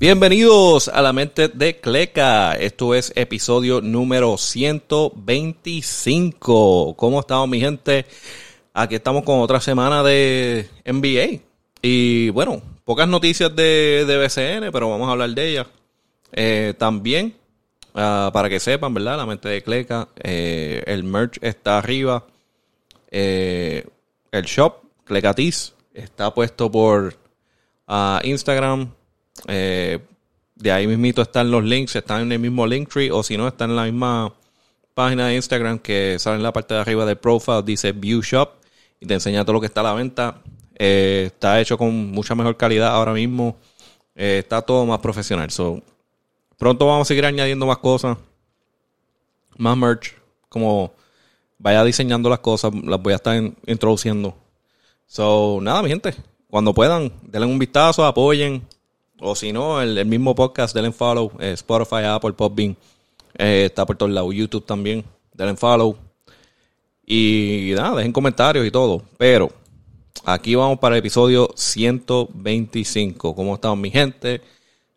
Bienvenidos a la mente de Cleca. Esto es episodio número 125. ¿Cómo estamos, mi gente? Aquí estamos con otra semana de NBA. Y bueno, pocas noticias de, de BCN, pero vamos a hablar de ellas. Eh, también, ah, para que sepan, ¿verdad? La mente de Cleca. eh, el merch está arriba. Eh, el shop, Clecatis, está puesto por ah, Instagram. Eh, de ahí mismito están los links, están en el mismo Linktree, o si no, están en la misma página de Instagram que sale en la parte de arriba del profile, dice View Shop, y te enseña todo lo que está a la venta. Eh, está hecho con mucha mejor calidad ahora mismo. Eh, está todo más profesional. So, pronto vamos a seguir añadiendo más cosas, más merch, como vaya diseñando las cosas, las voy a estar in- introduciendo. So, nada, mi gente, cuando puedan, denle un vistazo, apoyen. O si no, el, mismo podcast, denle follow. eh, Spotify, Apple, Podbean. eh, está por todos lados. YouTube también. Denle follow. Y nada, dejen comentarios y todo. Pero aquí vamos para el episodio 125. ¿Cómo estamos, mi gente?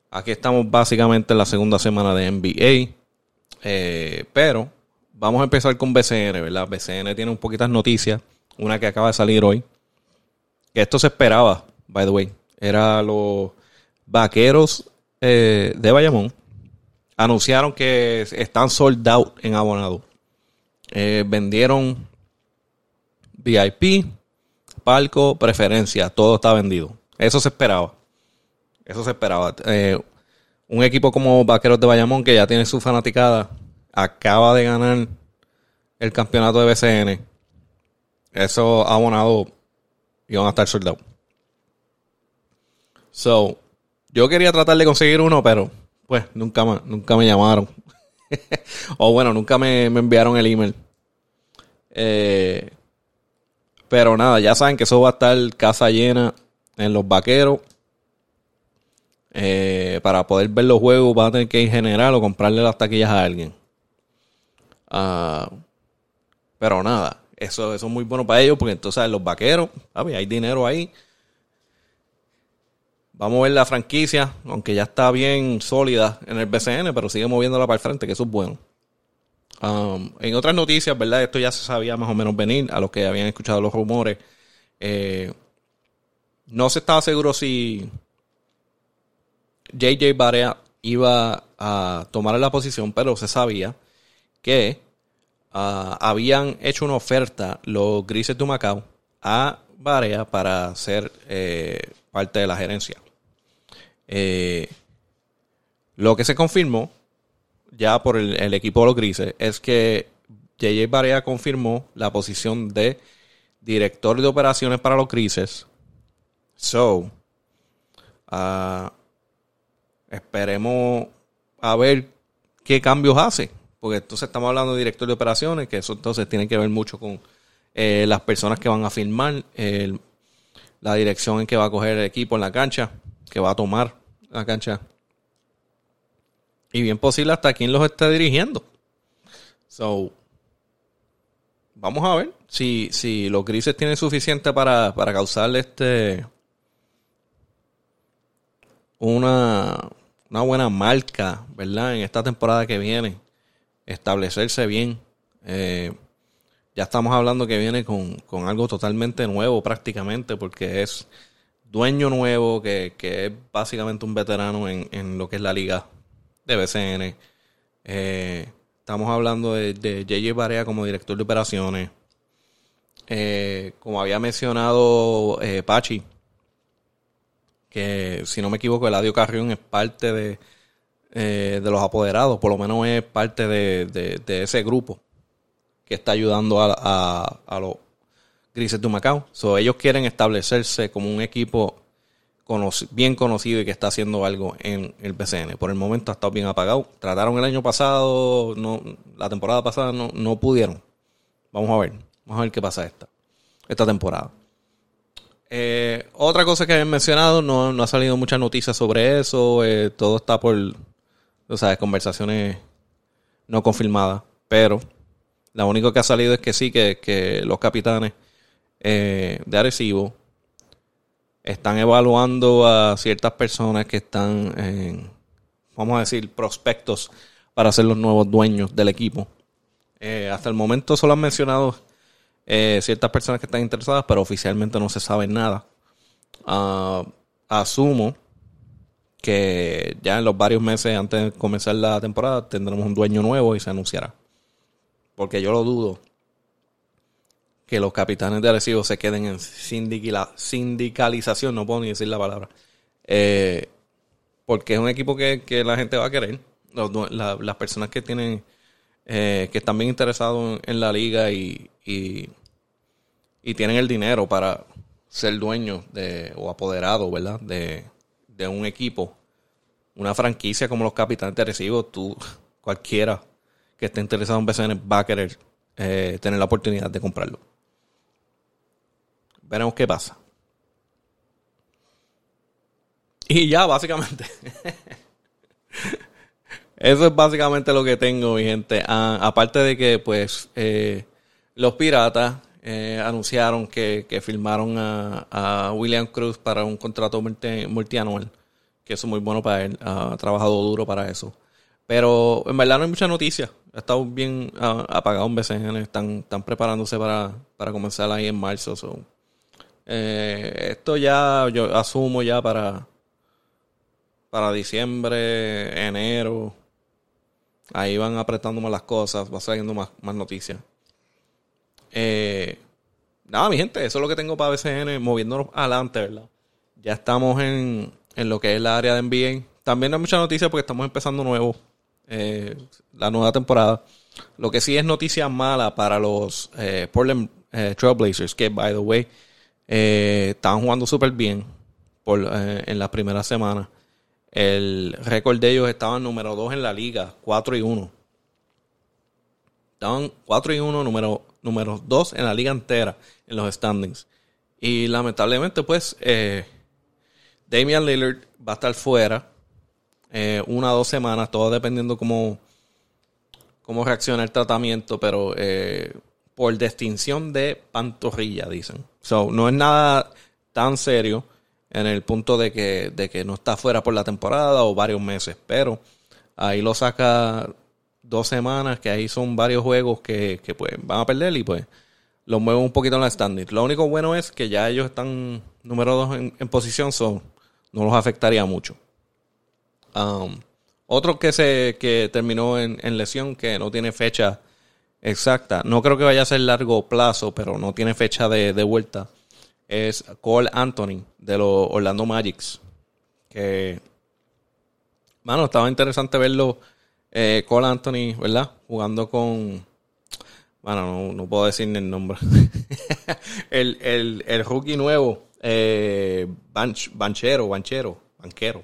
Aquí estamos básicamente en la segunda semana de NBA. Eh, pero vamos a empezar con BCN, ¿verdad? BCN tiene un poquitas noticias. Una que acaba de salir hoy. Que esto se esperaba, by the way. Era los vaqueros eh, de Bayamón. Anunciaron que están sold out en abonado. Eh, vendieron VIP, palco, preferencia. Todo está vendido. Eso se esperaba. Eso se esperaba. Eh, un equipo como Vaqueros de Bayamón, que ya tiene su fanaticada, acaba de ganar el campeonato de BCN. Eso abonado iban a estar soldados. So, yo quería tratar de conseguir uno, pero pues nunca me, nunca me llamaron. o bueno, nunca me, me enviaron el email. Eh, pero nada, ya saben que eso va a estar casa llena en los vaqueros. Eh, para poder ver los juegos van a tener que ir general o comprarle las taquillas a alguien. Ah, pero nada, eso, eso es muy bueno para ellos porque entonces los vaqueros, papi, hay dinero ahí. Vamos a ver la franquicia, aunque ya está bien sólida en el BCN, pero sigue moviéndola para el frente, que eso es bueno. Um, en otras noticias, ¿verdad? Esto ya se sabía más o menos venir a los que habían escuchado los rumores. Eh, no se estaba seguro si JJ Barea iba a tomar la posición, pero se sabía que ah, habían hecho una oferta los Grises de Macao a Barea para ser eh, parte de la gerencia. Eh, lo que se confirmó ya por el, equipo de los Grises es que JJ Barea confirmó la posición de director de operaciones para los Grises. So, ah, esperemos a ver qué cambios hace. Porque entonces estamos hablando de director de operaciones, que eso entonces tiene que ver mucho con eh, las personas que van a firmar, la dirección en que va a coger el equipo en la cancha, que va a tomar la cancha. Y bien posible hasta quién los está dirigiendo. So, vamos a ver si, si los grises tienen suficiente para, para causarle este una, una buena marca, ¿verdad? En esta temporada que viene, establecerse bien. Eh, ya estamos hablando que viene con, con algo totalmente nuevo prácticamente, porque es dueño nuevo, que, que es básicamente un veterano en, en lo que es la liga de BCN. Eh, estamos hablando de, de JJ Barea como director de operaciones. Eh, como había mencionado eh, Pachi, que si no me equivoco, Eladio Carrión es parte de, eh, de los apoderados, por lo menos es parte de, de- ese grupo que está ayudando a- a los Grises de Macao. So, ellos quieren establecerse como un equipo bien conocido y que está haciendo algo en el BCN. Por el momento ha estado bien apagado. Trataron el año pasado, no, la temporada pasada no, no pudieron. Vamos a ver. Vamos a ver qué pasa esta, esta temporada. Eh, otra cosa que habían mencionado, no, no ha salido muchas noticias sobre eso. eh, todo está por, o sea, conversaciones no confirmadas. Pero lo único que ha salido es que sí, que, que los capitanes eh, de Arecibo están evaluando a ciertas personas que están en, vamos a decir, prospectos para ser los nuevos dueños del equipo. Eh, hasta el momento solo han mencionado eh, ciertas personas que están interesadas, pero oficialmente no se sabe nada. Ah, asumo que ya en los varios meses antes de comenzar la temporada tendremos un dueño nuevo y se anunciará. Porque yo lo dudo que los capitanes de Arecibo se queden en sindicalización, no puedo ni decir la palabra. Eh, porque es un equipo que, la gente va a querer. las personas que tienen, eh, que están bien interesados en, la liga y, y, tienen el dinero para ser dueños de, o apoderados, ¿verdad? De, de un equipo, una franquicia como los capitanes de Arecibo, tú, cualquiera que esté interesado en BCN va a querer eh, tener la oportunidad de comprarlo. Veremos qué pasa. Y ya, básicamente. Eso es básicamente lo que tengo, mi gente. Ah, aparte de que, pues, eh, los piratas eh, anunciaron que, que firmaron a, William Cruz para un contrato multianual, que eso es muy bueno para él. Ha trabajado duro para eso. Pero en verdad no hay mucha noticia. Ha estado bien uh, apagado en BCN. Están, están preparándose para, para comenzar ahí en marzo. Eh, esto ya yo asumo ya para, para diciembre, enero. Ahí van apretando más las cosas, va saliendo más, más noticias. Eh, nada, mi gente, eso es lo que tengo para BCN, moviéndonos adelante, ¿verdad? Ya estamos en, en lo que es la área de NBA. También hay mucha noticia porque estamos empezando nuevo, eh, la nueva temporada. Lo que sí es noticia mala para los Portland Trailblazers, que, by the way, eh, estaban jugando súper bien eh, en las primeras semanas. El récord de ellos estaba número 2 en la liga, 4 y 1. Estaban 4 y 1, número, número 2 en la liga entera, en los standings. Y lamentablemente, pues, eh, Damian Lillard va a estar fuera una o dos semanas, todo dependiendo cómo, cómo reacciona el tratamiento, pero por distinción de pantorrilla, dicen. So, no es nada tan serio en el punto de que, de que no está fuera por la temporada o varios meses, pero ahí lo saca dos semanas, que ahí son varios juegos que, que pues van a perder y pues los mueven un poquito en la standing. Lo único bueno es que ya ellos están número dos en, posición, so, no los afectaría mucho. Um, otro que se que terminó en, en lesión, que no tiene fecha exacta. No creo que vaya a ser largo plazo, pero no tiene fecha de, vuelta. Es Cole Anthony de los Orlando Magics. Que, bueno, estaba interesante verlo. Eh, Cole Anthony, ¿verdad? Jugando con. Bueno, no, puedo decir el nombre. el, el, el rookie nuevo, eh, Banchero, Banchero, Banquero.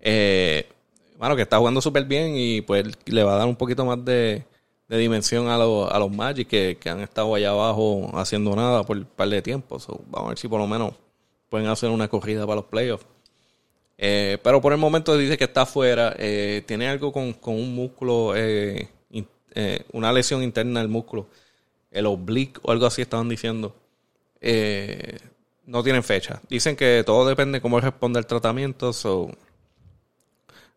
Eh, bueno, que está jugando súper bien y pues le va a dar un poquito más de, de dimensión a, a los Magic que, han estado allá abajo haciendo nada por un par de tiempo. vamos a ver si por lo menos pueden hacer una corrida para los playoffs. Eh, pero por el momento dice que está afuera. Eh, tiene algo con, un músculo, eh, una lesión interna del músculo. El oblique o algo así estaban diciendo. no tienen fecha. Dicen que todo depende de cómo responde el tratamiento.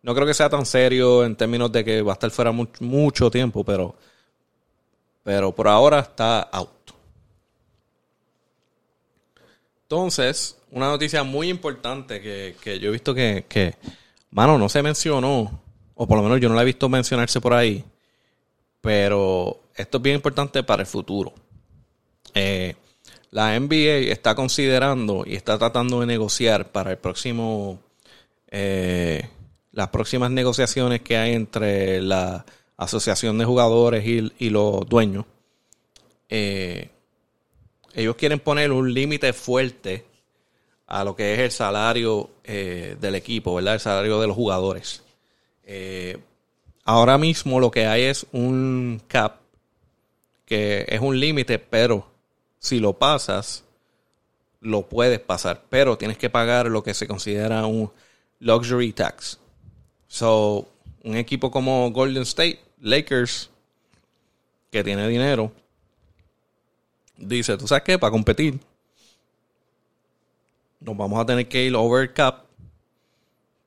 No creo que sea tan serio en términos de que va a estar fuera mucho, tiempo, pero, pero por ahora está out. Entonces, una noticia muy importante que, yo he visto que, que, mano, no se mencionó, o por lo menos yo no la he visto mencionarse por ahí, pero esto es bien importante para el futuro. Eh, la NBA está considerando y está tratando de negociar para el próximo eh, las próximas negociaciones que hay entre la asociación de jugadores y, los dueños, eh, ellos quieren poner un límite fuerte a lo que es el salario eh, del equipo, ¿verdad? El salario de los jugadores. Eh, ahora mismo lo que hay es un cap, que es un límite, pero si lo pasas, lo puedes pasar, pero tienes que pagar lo que se considera un luxury tax. So, un equipo como Golden State, Lakers, que tiene dinero, dice, ¿tú sabes qué? Para competir, nos vamos a tener que ir over cap,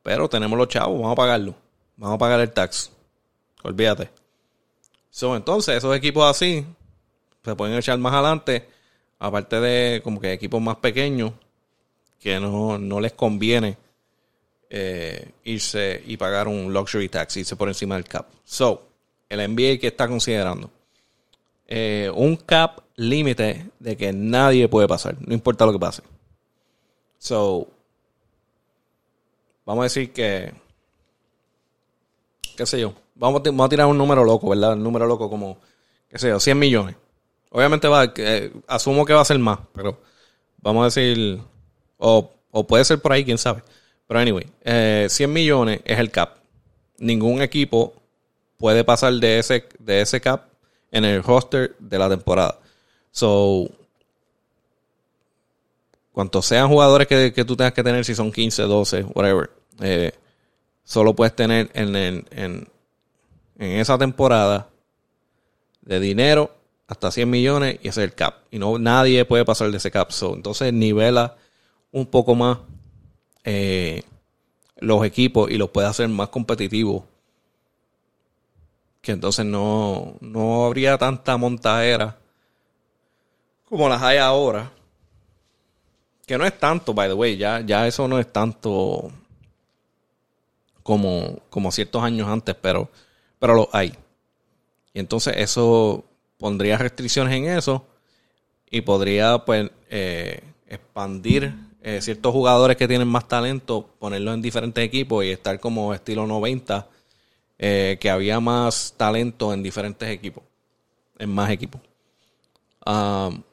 pero tenemos los chavos, vamos a pagarlo. Vamos a pagar el tax. Olvídate. So, entonces, esos equipos así se pueden echar más adelante, aparte de como que equipos más pequeños que no, no les conviene eh, irse y pagar un luxury tax, irse por encima del cap. So, el NBA que está considerando eh, un cap límite de que nadie puede pasar, no importa lo que pase. So, vamos a decir que, qué sé yo, vamos, a tirar un número loco, ¿verdad? Un número loco como, qué sé yo, 100 millones. Obviamente va, eh, asumo que va a ser más, pero vamos a decir, o, puede ser por ahí, quién sabe. Pero anyway, 100 eh, millones es el cap. Ningún equipo puede pasar de ese, de ese cap en el roster de la temporada. So, cuantos sean jugadores que, tú tengas que tener, si son 15, 12, whatever, eh, solo puedes tener en, en, en, esa temporada de dinero hasta 100 millones y ese es el cap. Y no nadie puede pasar de ese cap. So, entonces nivela un poco más eh, los equipos y los puede hacer más competitivos que entonces no, no habría tanta montadera como las hay ahora. Que no es tanto, by the way, ya, ya eso no es tanto como, como ciertos años antes, pero, pero lo hay. Y entonces eso pondría restricciones en eso y podría pues eh, expandir eh, ciertos jugadores que tienen más talento, ponerlos en diferentes equipos y estar como estilo 90 eh, que había más talento en diferentes equipos, en más equipos. Um,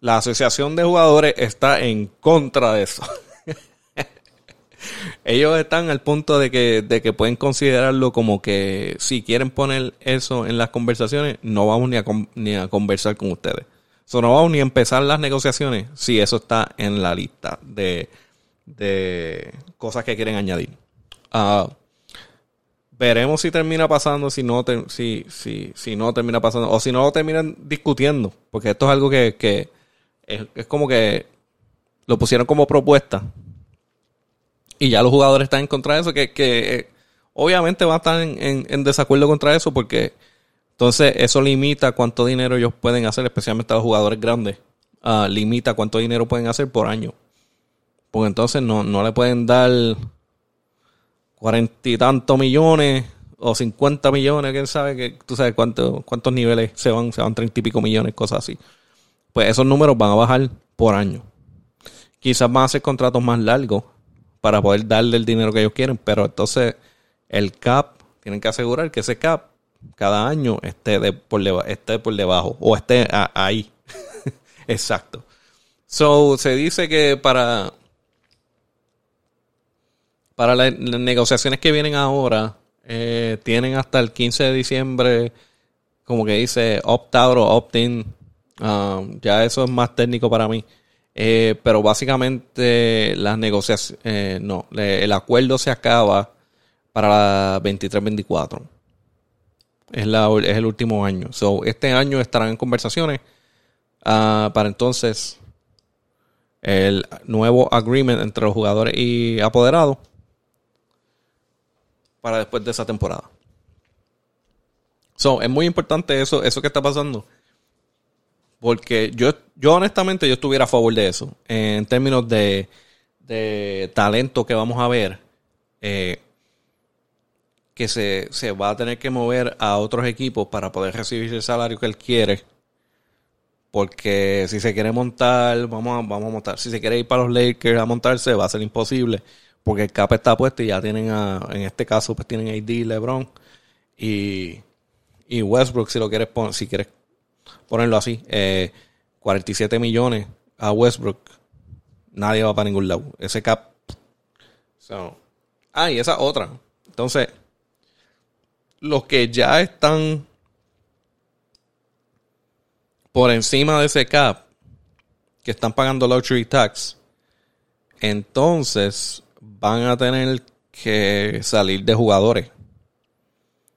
la asociación de jugadores está en contra de eso. Ellos están al punto de que, de que pueden considerarlo como que si quieren poner eso en las conversaciones, no vamos ni a, ni a conversar con ustedes. So, no vamos ni a empezar las negociaciones si eso está en la lista de, de cosas que quieren añadir. Uh, veremos si termina pasando, si no, si, si, si no termina pasando, o si no terminan discutiendo, porque esto es algo que, es, como que lo pusieron como propuesta y ya los jugadores están en contra de eso, que, que obviamente van a estar en, desacuerdo contra eso porque entonces eso limita cuánto dinero ellos pueden hacer, especialmente a los jugadores grandes, ah, limita cuánto dinero pueden hacer por año. Porque entonces no, no le pueden dar cuarenta y tantos millones o cincuenta millones, quién sabe, que tú sabes cuánto, cuántos niveles se van, se van treinta y pico millones, cosas así. Pues esos números van a bajar por año. Quizás van a ser contratos más largos para poder darle el dinero que ellos quieren, pero entonces el cap, tienen que asegurar que ese cap cada año esté, de por, esté por debajo o esté ahí. Exacto. So, se dice que para para las negociaciones que vienen ahora, eh, tienen hasta el 15 de diciembre, como que dice opt-out o opt-in. Um, ya eso es más técnico para mí. Eh, pero básicamente las negociaciones, eh, no, el acuerdo se acaba para la 23-24. Es, es el último año. So, este año estarán en conversaciones ah, para entonces el nuevo agreement entre los jugadores y apoderados para después de esa temporada. So, es muy importante eso, eso que está pasando. Porque yo, yo honestamente yo estuviera a favor de eso. En términos de, de talento que vamos a ver. Eh, que se, se, va a tener que mover a otros equipos para poder recibir el salario que él quiere. Porque si se quiere montar, vamos a, vamos a montar. Si se quiere ir para los Lakers a montarse, va a ser imposible porque el cap está puesto y ya tienen a, en este caso pues tienen AD, LeBron y, y Westbrook si lo quieres poner, si quieres ponerlo así, 47 eh, millones a Westbrook, nadie va para ningún lado. Ese cap. ah, y esa otra. Entonces, los que ya están por encima de ese cap, que están pagando luxury tax, entonces van a tener que salir de jugadores.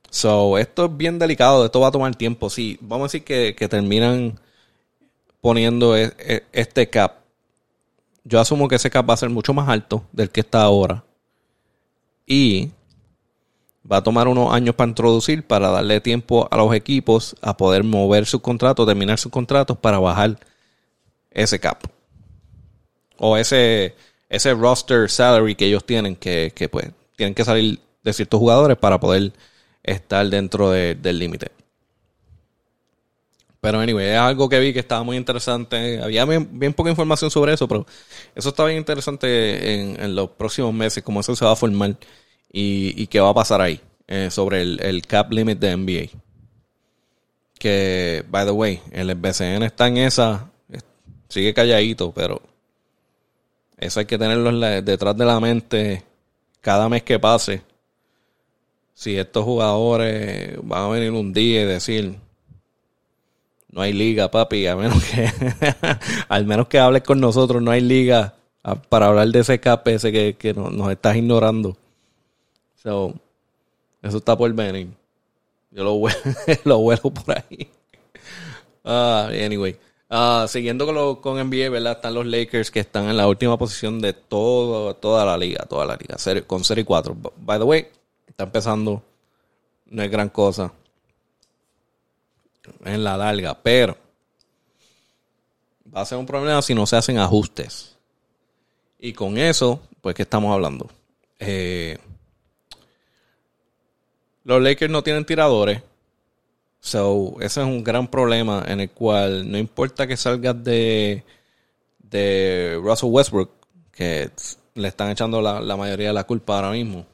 So, esto es bien delicado, esto va a tomar tiempo. Sí, vamos a decir que, terminan poniendo e, e, este cap yo asumo que ese cap va a ser mucho más alto del que está ahora. Y va a tomar unos años para introducir, para darle tiempo a los equipos a poder mover sus contratos, terminar sus contratos para bajar ese cap. O ese, ese roster salary que ellos tienen, que, que pues tienen que salir de ciertos jugadores para poder estar dentro del límite. Pero anyway, es algo que vi que estaba muy interesante. Había bien, poca información sobre eso, pero eso está bien interesante en, los próximos meses, cómo eso se va a formar y, qué va a pasar ahí eh, sobre el, cap limit de NBA. Que, by the way, el BCN está en esa, sigue calladito, pero eso hay que tenerlo detrás de la mente cada mes que pase. Si estos jugadores van a venir un día y decir, no hay liga, papi, a menos que, al menos que hables con nosotros, no hay liga para hablar de ese cap ese que, nos, estás ignorando. So, eso está por venir. Yo lo vuelo, lo vuelo por ahí. Uh, anyway. Uh, siguiendo con, lo, con NBA, ¿verdad? Están los Lakers que están en la última posición de todo, toda la liga, toda la liga, con serie 4. By the way, está empezando, no es gran cosa en la larga, pero va a ser un problema si no se hacen ajustes. Y con eso, pues, ¿qué estamos hablando? Eh, los Lakers no tienen tiradores. So, ese es un gran problema en el cual no importa que salgas de, de Russell Westbrook, que le están echando la, mayoría de la culpa ahora mismo,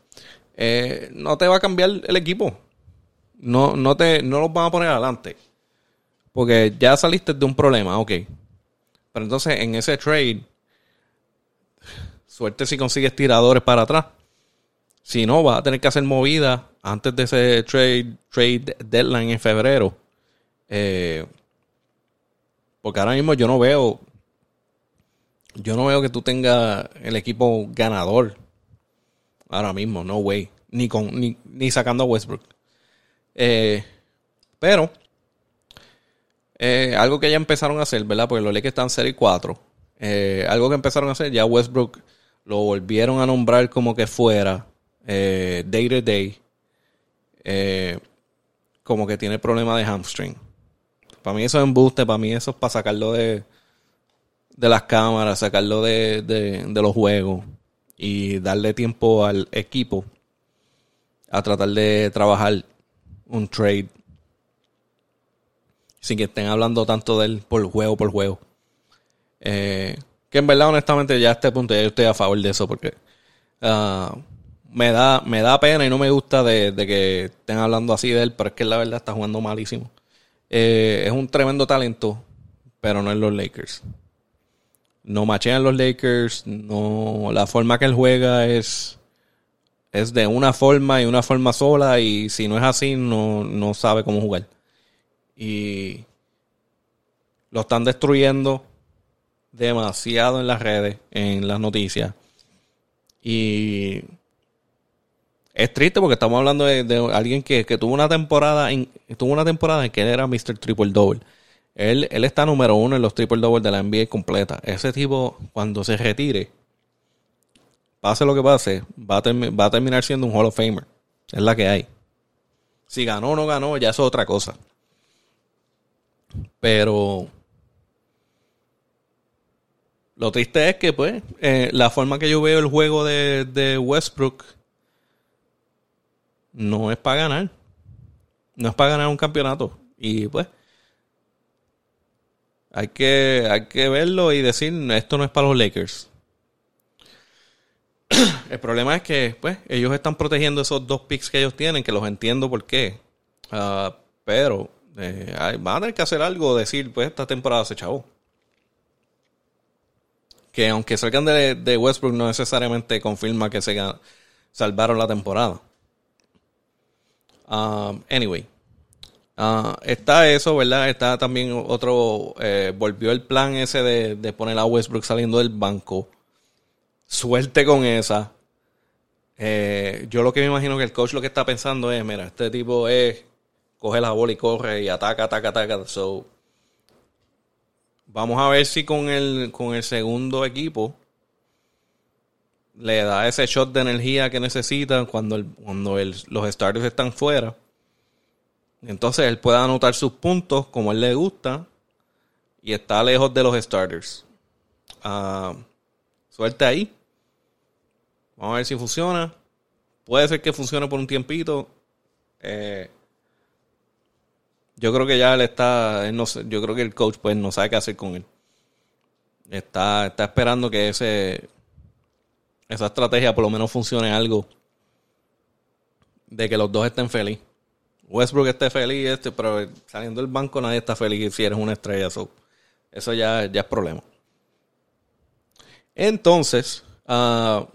eh, no te va a cambiar el equipo no, no, te, no los van a poner adelante. Porque ya saliste de un problema, ok. Pero entonces en ese trade, suerte si consigues tiradores para atrás. Si no, vas a tener que hacer movida antes de ese trade, trade deadline en febrero. Eh, porque ahora mismo yo no veo. Yo no veo que tú tengas el equipo ganador. Ahora mismo, no way. Ni, con, ni, ni sacando a Westbrook. Eh, pero, eh, algo que ya empezaron a hacer, ¿verdad? Porque los Lakers están serie 4. Eh, algo que empezaron a hacer, ya Westbrook lo volvieron a nombrar como que fuera day to day. como que tiene problema de hamstring. Para mí eso es embuste, para mí eso es para sacarlo de, de las cámaras, sacarlo de, de los juegos y darle tiempo al equipo a tratar de trabajar un trade. Sin que estén hablando tanto de él por juego por juego. Eh, que en verdad, honestamente, ya a este punto yo estoy a favor de eso porque ah, me, da, me da pena y no me gusta de, que estén hablando así de él, pero es que la verdad está jugando malísimo. Eh, es un tremendo talento, pero no en los Lakers. No machean los Lakers, no la forma que él juega es es de una forma y una forma sola y si no es así no, sabe cómo jugar. Y lo están destruyendo demasiado en las redes, en las noticias. Y es triste porque estamos hablando de, alguien que, tuvo una temporada en, tuvo una temporada en que él era Mr. Triple Double. Él, él está número uno en los Triple Double de la NBA completa. Ese tipo, cuando se retire, pase lo que pase, va a, va a terminar siendo un Hall of Famer. Es la que hay. Si ganó o no ganó, ya es otra cosa. Pero lo triste es que, pues, eh, la forma que yo veo el juego de Westbrook no es para ganar. No es para ganar un campeonato. Y pues, hay que, hay que verlo y decir, esto no es para los Lakers. el problema es que pues ellos están protegiendo esos dos picks que ellos tienen, que los entiendo por qué. Ah, pero eh, van a tener que hacer algo, decir, pues esta temporada se chavó. Que aunque salgan de, Westbrook no necesariamente confirma que se salvaron la temporada. Ah, anyway. Ah, está eso, ¿verdad? Está también otro, eh, volvió el plan ese de, de poner a Westbrook saliendo del banco Suerte con esa. Eh, yo lo que me imagino que el coach lo que está pensando es, mira, este tipo es, coge la bola y corre y ataca, ataca, ataca. So, vamos a ver si con el, con el segundo equipo le da ese shot de energía que necesita cuando, el, cuando los starters están fuera. Entonces él puede anotar sus puntos como él le gusta y está lejos de los starters. Uh, suerte ahí. Vamos a ver si funciona. Puede ser que funcione por un tiempito. Eh, yo creo que ya él está. no yo creo que el coach pues no sabe qué hacer con él. Está, está esperando que ese esa estrategia por lo menos funcione algo. De que los dos estén felices. Westbrook esté feliz, este, pero saliendo del banco nadie está feliz si eres una estrella. eso ya, ya es problema. Entonces, uh,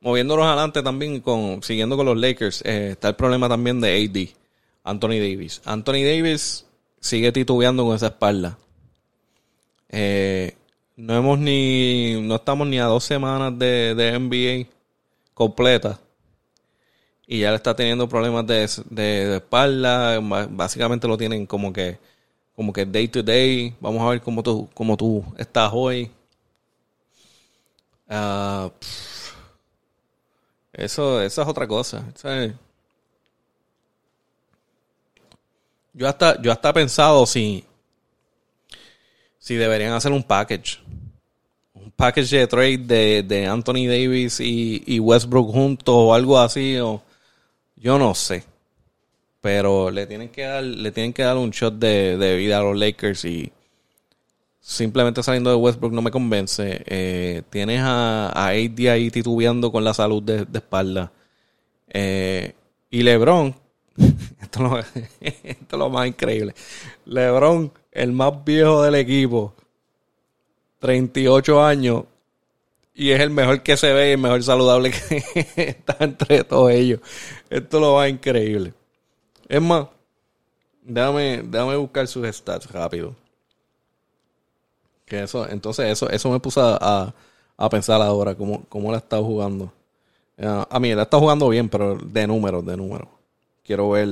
moviéndonos adelante también, con, siguiendo con los Lakers, eh, está el problema también de AD, Anthony Davis. Anthony Davis sigue titubeando con esa espalda. Eh, no hemos ni, no estamos ni a dos semanas de, de NBA completa y ya le está teniendo problemas de, de, espalda. Básicamente lo tienen como que, como que day to day. Vamos a ver cómo tú, cómo tú estás hoy. Uh, eso, eso es otra cosa. Yo hasta, yo hasta pensado si, si deberían hacer un package. Package de trade de, de Anthony Davis y, y, Westbrook juntos o algo así. O, yo no sé. Pero le tienen que dar, le tienen que dar un shot de, de vida a los Lakers y simplemente saliendo de Westbrook no me convence. Eh, tienes a, a AD ahí titubeando con la salud de, espalda. Eh, y LeBron, esto, esto es lo más increíble. LeBron, el más viejo del equipo, 38 años, y es el mejor que se ve y el mejor saludable que está entre todos ellos. Esto lo va increíble. Es más, déjame, buscar sus stats rápido. Que eso, entonces eso, eso me puso a, a pensar ahora cómo, cómo la está jugando. Uh, a mí, la está jugando bien, pero de números, de números. Quiero ver.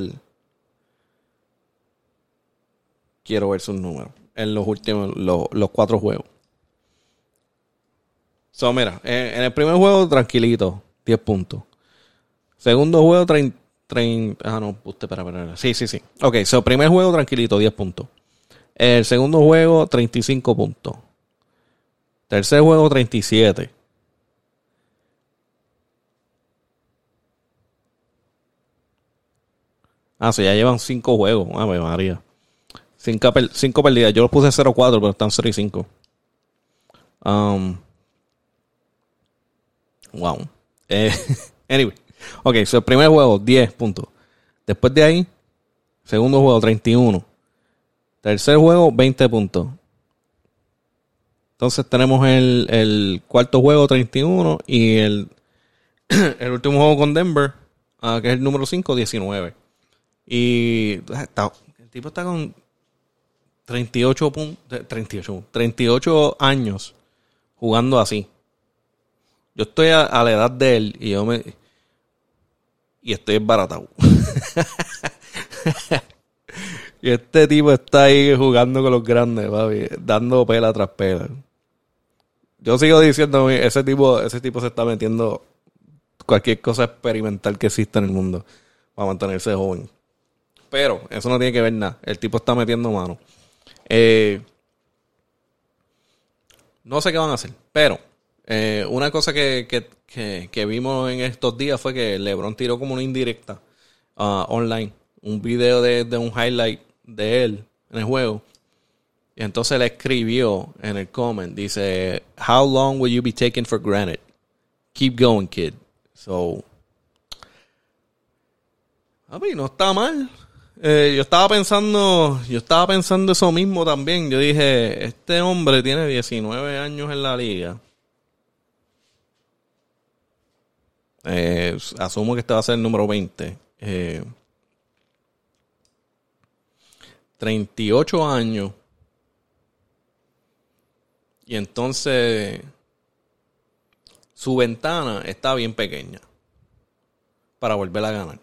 Quiero ver sus números. En los últimos, los, los cuatro juegos. So, mira, en, el primer juego, tranquilito, 10 puntos. Segundo juego, 30. ah, no, usted, espera, espera. Sí, sí, sí. Ok, so, primer juego, tranquilito, 10 puntos. El segundo juego, 35 puntos. Tercer juego, 37. Ah, sí, ya llevan 5 juegos. Ah, María. 5 perdidas. Yo los puse 0-4, pero están 0 y 5. Um, Wow. Eh, anyway. Ok, so el primer juego, 10 puntos. Después de ahí, segundo juego, 31. Tercer juego, 20 puntos. Entonces tenemos el, cuarto juego, 31. Y el, el último juego con Denver, uh, que es el número 5, 19. Y el tipo está con 38, 38, 38 años jugando así. Yo estoy a, la edad de él y yo me. Y estoy embaratado. y este tipo está ahí jugando con los grandes, papi, dando pela tras pela. Yo sigo diciendo, ese tipo, ese tipo se está metiendo cualquier cosa experimental que exista en el mundo para mantenerse joven. Pero eso no tiene que ver nada. El tipo está metiendo mano. Eh, no sé qué van a hacer, pero eh, una cosa que, vimos en estos días fue que LeBron tiró como una indirecta uh, online, un video de, un highlight de él en el juego. Y entonces le escribió en el comment, dice, How long will you be taken for granted? Keep going, kid. So, a mí no está mal. Eh, yo estaba pensando, yo estaba pensando eso mismo también. Yo dije, este hombre tiene 19 años en la liga. Eh, asumo que este va a ser el número 20. 38 eh, años. Y entonces su ventana está bien pequeña para volver a ganar.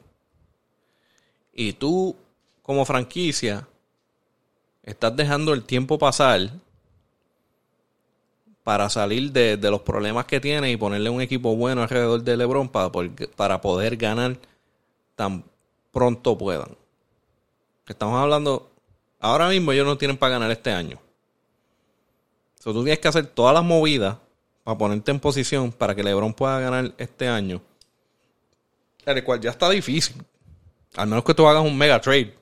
Y tú, como franquicia, estás dejando el tiempo pasar para salir de, los problemas que tiene y ponerle un equipo bueno alrededor de LeBron para, para poder ganar tan pronto puedan. Estamos hablando, ahora mismo ellos no tienen para ganar este año. So, tú tienes que hacer todas las movidas para ponerte en posición para que LeBron pueda ganar este año. El cual ya está difícil. Al menos que tú hagas un mega trade.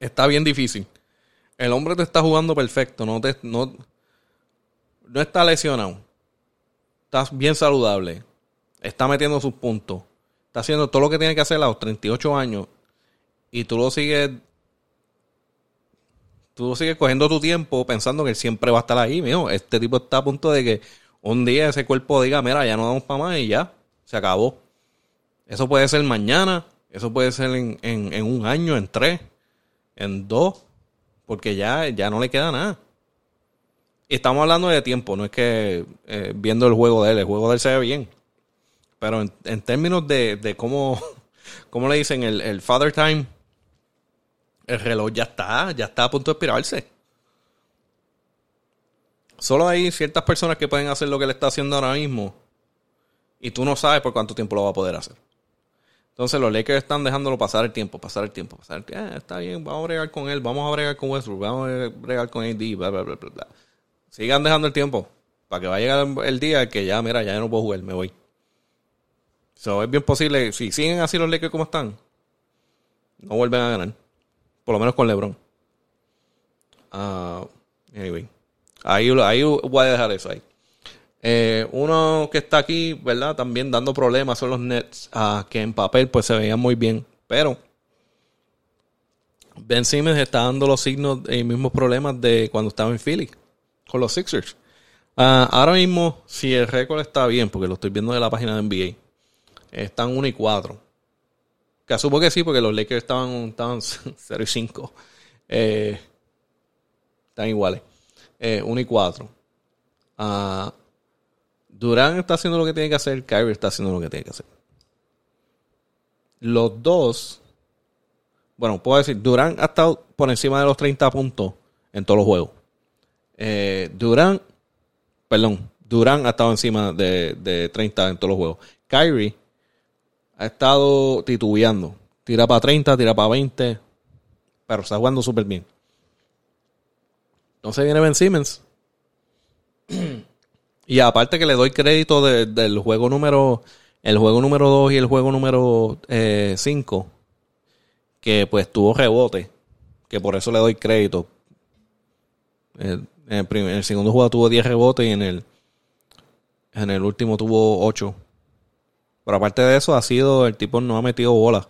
Está bien difícil. El hombre te está jugando perfecto. No, te, no, no está lesionado. Está bien saludable. Está metiendo sus puntos. Está haciendo todo lo que tiene que hacer a los 38 años. Y tú lo sigues. Tú lo sigues cogiendo tu tiempo pensando que siempre va a estar ahí. Mijo, este tipo está a punto de que un día ese cuerpo diga: Mira, ya no damos para más y ya. Se acabó. Eso puede ser mañana. Eso puede ser en, en un año, en tres, en dos. Porque ya, ya no le queda nada estamos hablando de tiempo, no es que eh, viendo el juego de él, el juego de él se ve bien. Pero en, términos de, cómo, cómo le dicen el, el, Father Time, el reloj ya está, ya está a punto de expirarse. Solo hay ciertas personas que pueden hacer lo que él está haciendo ahora mismo. Y tú no sabes por cuánto tiempo lo va a poder hacer. Entonces los Lakers están dejándolo pasar el tiempo, pasar el tiempo, pasar el tiempo. Ah, está bien, vamos a bregar con él, vamos a bregar con Westbrook, vamos a bregar con AD, bla, bla, bla, bla, bla sigan dejando el tiempo para que vaya a llegar el día que ya, mira, ya no puedo jugar, me voy. So, es bien posible, si siguen así los Lakers como están, no vuelven a ganar. Por lo menos con LeBron. Uh, anyway, ahí, ahí voy a dejar eso ahí. Eh, uno que está aquí, ¿verdad? También dando problemas son los Nets, uh, que en papel pues se veían muy bien, pero Ben Simmons está dando los signos y mismos problemas de cuando estaba en Philly con los Sixers. Ah, ahora mismo, si el récord está bien, porque lo estoy viendo de la página de NBA, están 1 y 4. Que asumo que sí, porque los Lakers estaban, estaban 0 y 5. Eh, están iguales. 1 eh, y 4. Ah, Durán está haciendo lo que tiene que hacer. Kyrie está haciendo lo que tiene que hacer. Los dos. Bueno, puedo decir, Durán ha estado por encima de los 30 puntos en todos los juegos. Eh, Durán, perdón, Durán ha estado encima de, de 30 en todos los juegos. Kyrie ha estado titubeando. Tira para 30, tira para 20, pero está jugando súper bien. Entonces viene Ben Simmons. y aparte que le doy crédito del juego número el juego número 2 y el juego número 5, eh, que pues tuvo rebote, que por eso le doy crédito. Eh, en el, segundo juego tuvo 10 rebotes y en el, en el último tuvo 8. Pero aparte de eso, ha sido, el tipo no ha metido bola.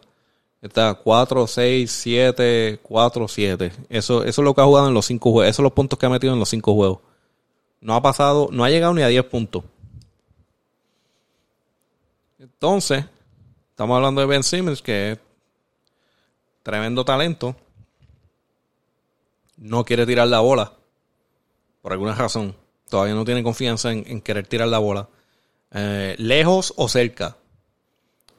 Está 4, 6, 7, 4, 7. Eso, eso es lo que ha jugado en los 5 juegos. Esos son los puntos que ha metido en los 5 juegos. No ha pasado, no ha llegado ni a 10 puntos. Entonces, estamos hablando de Ben Simmons, que es tremendo talento. No quiere tirar la bola por alguna razón, todavía no tiene confianza en, querer tirar la bola. Eh, lejos o cerca.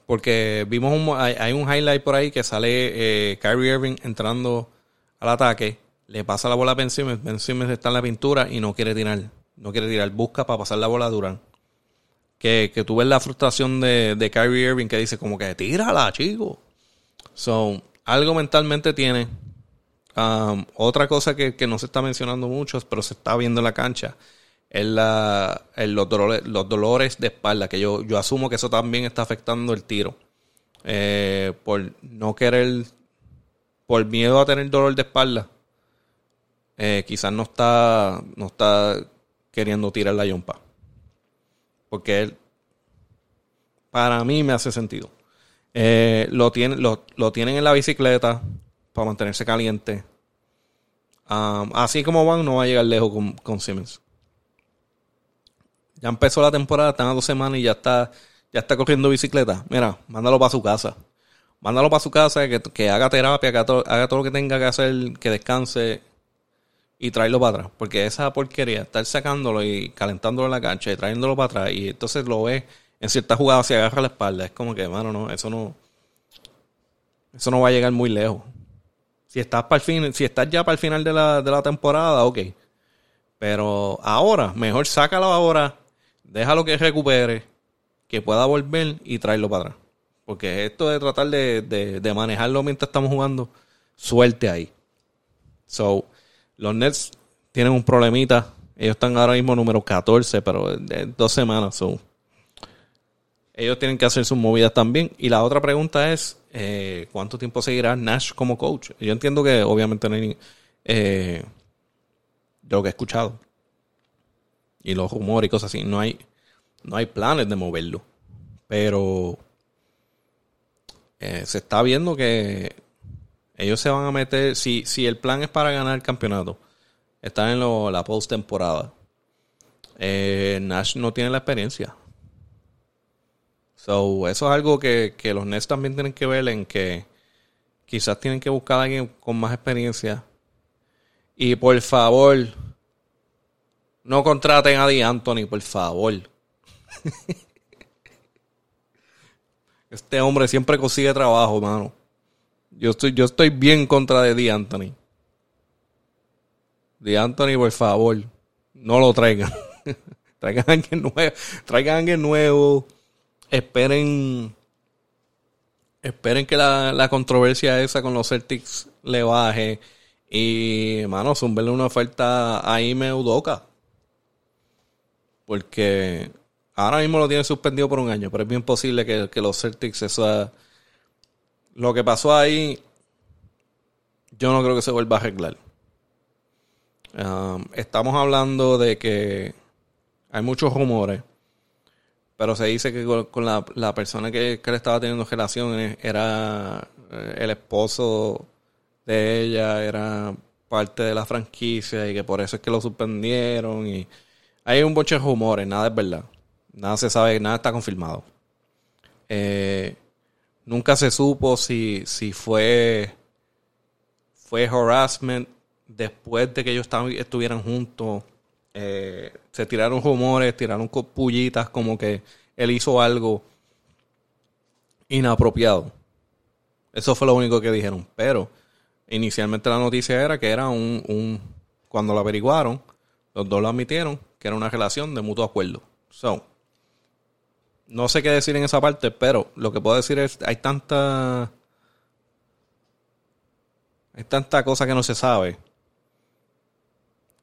Porque vimos un, hay, un highlight por ahí que sale eh, Kyrie Irving entrando al ataque, le pasa la bola a Ben Simmons, Ben Simmons está en la pintura y no quiere tirar. No quiere tirar, busca para pasar la bola a Durán. Que, que tú ves la frustración de, de Kyrie Irving que dice como que tírala, chico. So, algo mentalmente tiene otra cosa que, no se está mencionando mucho, pero se está viendo en la cancha, es la, los, dolores, de espalda, que yo, yo asumo que eso también está afectando el tiro. Eh, por no querer, por miedo a tener dolor de espalda, eh, quizás no está, no está queriendo tirar la yompa. Porque él, para mí me hace sentido. Eh, lo, tiene, lo, lo tienen en la bicicleta, para mantenerse caliente. así como van, no va a llegar lejos con, Simmons. Ya empezó la temporada, están a dos semanas y ya está, ya está corriendo bicicleta. Mira, mándalo para su casa. Mándalo para su casa, que, haga terapia, que haga todo, lo que tenga que hacer, que descanse y traerlo para atrás. Porque esa porquería, estar sacándolo y calentándolo en la cancha y trayéndolo para atrás, y entonces lo ves en ciertas jugadas se agarra la espalda. Es como que, mano, no, eso no. Eso no va a llegar muy lejos Si estás, para el fin, si estás ya para el final de la, de la temporada, ok. Pero ahora, mejor sácalo ahora, déjalo que recupere, que pueda volver y traerlo para atrás. Porque esto de tratar de, manejarlo mientras estamos jugando, suerte ahí. So, los Nets tienen un problemita. Ellos están ahora mismo número 14, pero de dos semanas. So, ellos tienen que hacer sus movidas también. Y la otra pregunta es, eh, ¿cuánto tiempo seguirá Nash como coach? Yo entiendo que obviamente no hay, eh, de lo que he escuchado y los rumores y cosas así, no hay, no hay planes de moverlo. Pero eh, se está viendo que ellos se van a meter, si, si el plan es para ganar el campeonato, están en la post-temporada. Nash no tiene la experiencia. So, eso es algo que, los Nets también tienen que ver en que quizás tienen que buscar a alguien con más experiencia. Y por favor, no contraten a Di Anthony, por favor. este hombre siempre consigue trabajo, mano. Yo estoy, yo estoy bien contra de Di Anthony. Di Anthony, por favor, no lo traigan. traigan a alguien nuevo. Traigan a alguien nuevo esperen esperen que la, controversia esa con los Celtics le baje y, mano, zumberle una oferta a Ime Udoka. Porque ahora mismo lo tiene suspendido por un año, pero es bien posible que, los Celtics, eso, lo que pasó ahí, yo no creo que se vuelva a arreglar. Um, estamos hablando de que hay muchos rumores pero se dice que con, la, persona que, le estaba teniendo relaciones era eh, el esposo de ella, era parte de la franquicia y que por eso es que lo suspendieron. y Hay un boche de rumores, nada es verdad. Nada se sabe, nada está confirmado. Eh, nunca se supo si, si fue, fue harassment después de que ellos estuvieran juntos eh, se tiraron rumores, tiraron pullitas como que él hizo algo inapropiado. Eso fue lo único que dijeron. Pero inicialmente la noticia era que era un, un cuando lo averiguaron, los dos lo admitieron, que era una relación de mutuo acuerdo. So, no sé qué decir en esa parte, pero lo que puedo decir es, hay tanta... Hay tanta cosa que no se sabe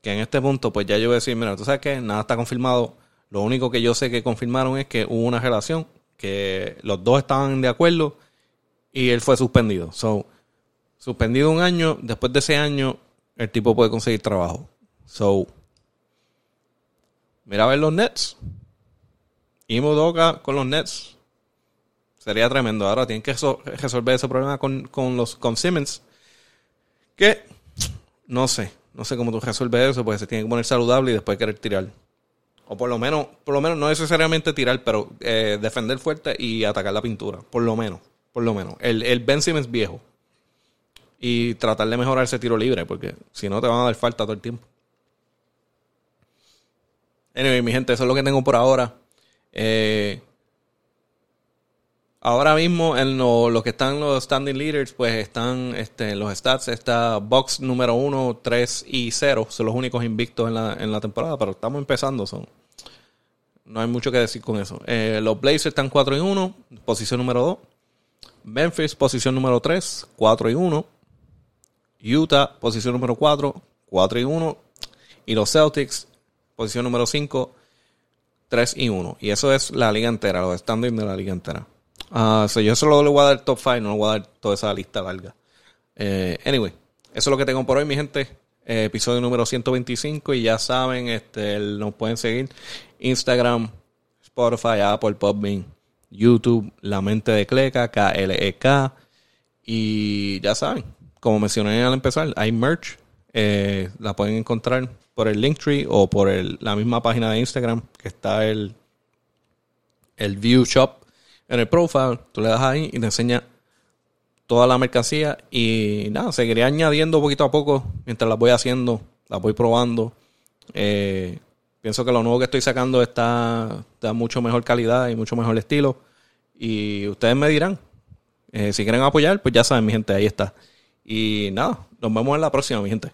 que en este punto, pues ya yo voy a decir, mira, tú sabes que nada está confirmado. Lo único que yo sé que confirmaron es que hubo una relación, que los dos estaban de acuerdo y él fue suspendido. So, suspendido un año, después de ese año, el tipo puede conseguir trabajo. So, mira a ver los Nets. Y Modoka con los Nets. Sería tremendo. Ahora tienen que resolver ese problema con, con los con Simmons. Que no sé. No sé cómo tú resuelves eso, porque se tiene que poner saludable y después querer tirar. O por lo menos, por lo menos no necesariamente tirar, pero eh, defender fuerte y atacar la pintura. Por lo menos. Por lo menos. El, el Ben Simmons viejo. Y tratar de mejorar ese tiro libre, porque si no te van a dar falta todo el tiempo. Anyway, mi gente, eso es lo que tengo por ahora. Eh, Ahora mismo en lo, que están los standing leaders, pues están este, los stats, está box número 1, 3 y 0, son los únicos invictos en la, en la temporada, pero estamos empezando, son. No hay mucho que decir con eso. Eh, los Blazers están 4 y 1, posición número 2. Memphis, posición número 3, 4 y 1. Utah, posición número 4, 4 y 1. Y los Celtics, posición número 5, 3 y 1. Y eso es la liga entera, los standings de la liga entera. Uh, yo solo le voy a dar top 5, no le voy a dar toda esa lista larga. Eh, anyway, eso es lo que tengo por hoy, mi gente. Eh, episodio número 125 y ya saben, este, nos pueden seguir Instagram, Spotify, Apple, Podbean, YouTube, La Mente de Cleca, KLEK. E y ya saben, como mencioné al empezar, hay merch. Eh, la pueden encontrar por el Linktree o por la misma página de Instagram que está el, el View Shop en el profile, tú le das ahí y te enseña toda la mercancía y nada, seguiré añadiendo poquito a poco mientras las voy haciendo, las voy probando. Eh, pienso que lo nuevo que estoy sacando está de mucho mejor calidad y mucho mejor estilo. Y ustedes me dirán, eh, si quieren apoyar, pues ya saben, mi gente, ahí está. Y nada, nos vemos en la próxima, mi gente.